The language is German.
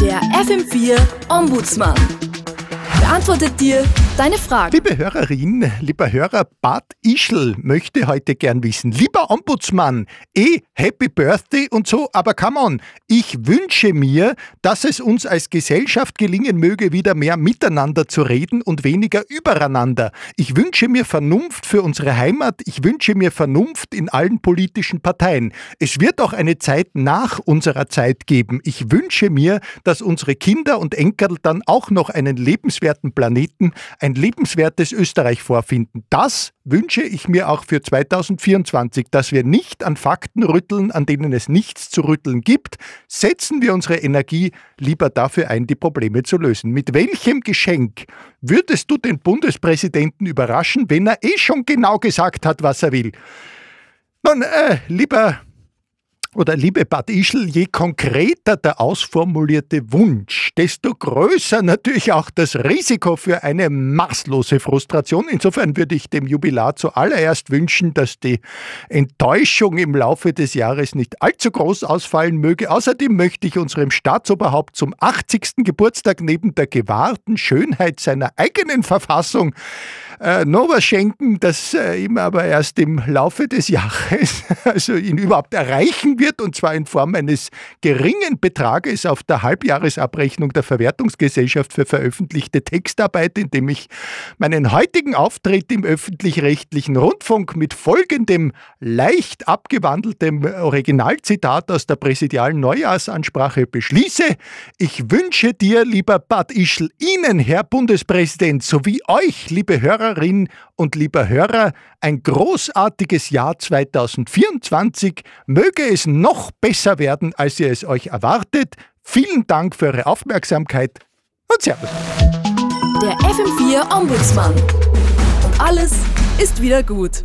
Der FM4 Ombudsmann beantwortet dir deine Fragen. Liebe Hörerin, lieber Hörer, Bad Ischl möchte heute gern wissen. Lieber Ombudsmann, eh, Happy Birthday und so, aber come on, ich wünsche mir, dass es uns als Gesellschaft gelingen möge, wieder mehr miteinander zu reden und weniger übereinander. Ich wünsche mir Vernunft für unsere Heimat, ich wünsche mir Vernunft in allen politischen Parteien. Es wird auch eine Zeit nach unserer Zeit geben. Ich wünsche mir, dass unsere Kinder und Enkel dann auch noch einen lebenswerten lebenswerten Planeten ein lebenswertes Österreich vorfinden. Das wünsche ich mir auch für 2024, dass wir nicht an Fakten rütteln, an denen es nichts zu rütteln gibt. Setzen wir unsere Energie lieber dafür ein, die Probleme zu lösen. Mit welchem Geschenk würdest du den Bundespräsidenten überraschen, wenn er eh schon genau gesagt hat, was er will? Nun, äh, lieber oder liebe Bad Ischl, je konkreter der ausformulierte Wunsch, desto größer natürlich auch das Risiko für eine maßlose Frustration. Insofern würde ich dem Jubilar zuallererst wünschen, dass die Enttäuschung im Laufe des Jahres nicht allzu groß ausfallen möge. Außerdem möchte ich unserem Staatsoberhaupt zum 80. Geburtstag neben der gewahrten Schönheit seiner eigenen Verfassung äh, noch was schenken, das äh, ihm aber erst im Laufe des Jahres, also ihn überhaupt erreichen wird, und zwar in Form eines geringen Betrages auf der Halbjahresabrechnung der Verwertungsgesellschaft für veröffentlichte Textarbeit, indem ich meinen heutigen Auftritt im öffentlich-rechtlichen Rundfunk mit folgendem leicht abgewandeltem Originalzitat aus der präsidialen Neujahrsansprache beschließe. Ich wünsche dir, lieber Bad Ischl, Ihnen, Herr Bundespräsident, sowie euch, liebe Hörerin und lieber Hörer, ein großartiges Jahr 2024. Möge es noch besser werden, als ihr es euch erwartet. Vielen Dank für eure Aufmerksamkeit und Servus. Der FM4 Ombudsmann. Und alles ist wieder gut.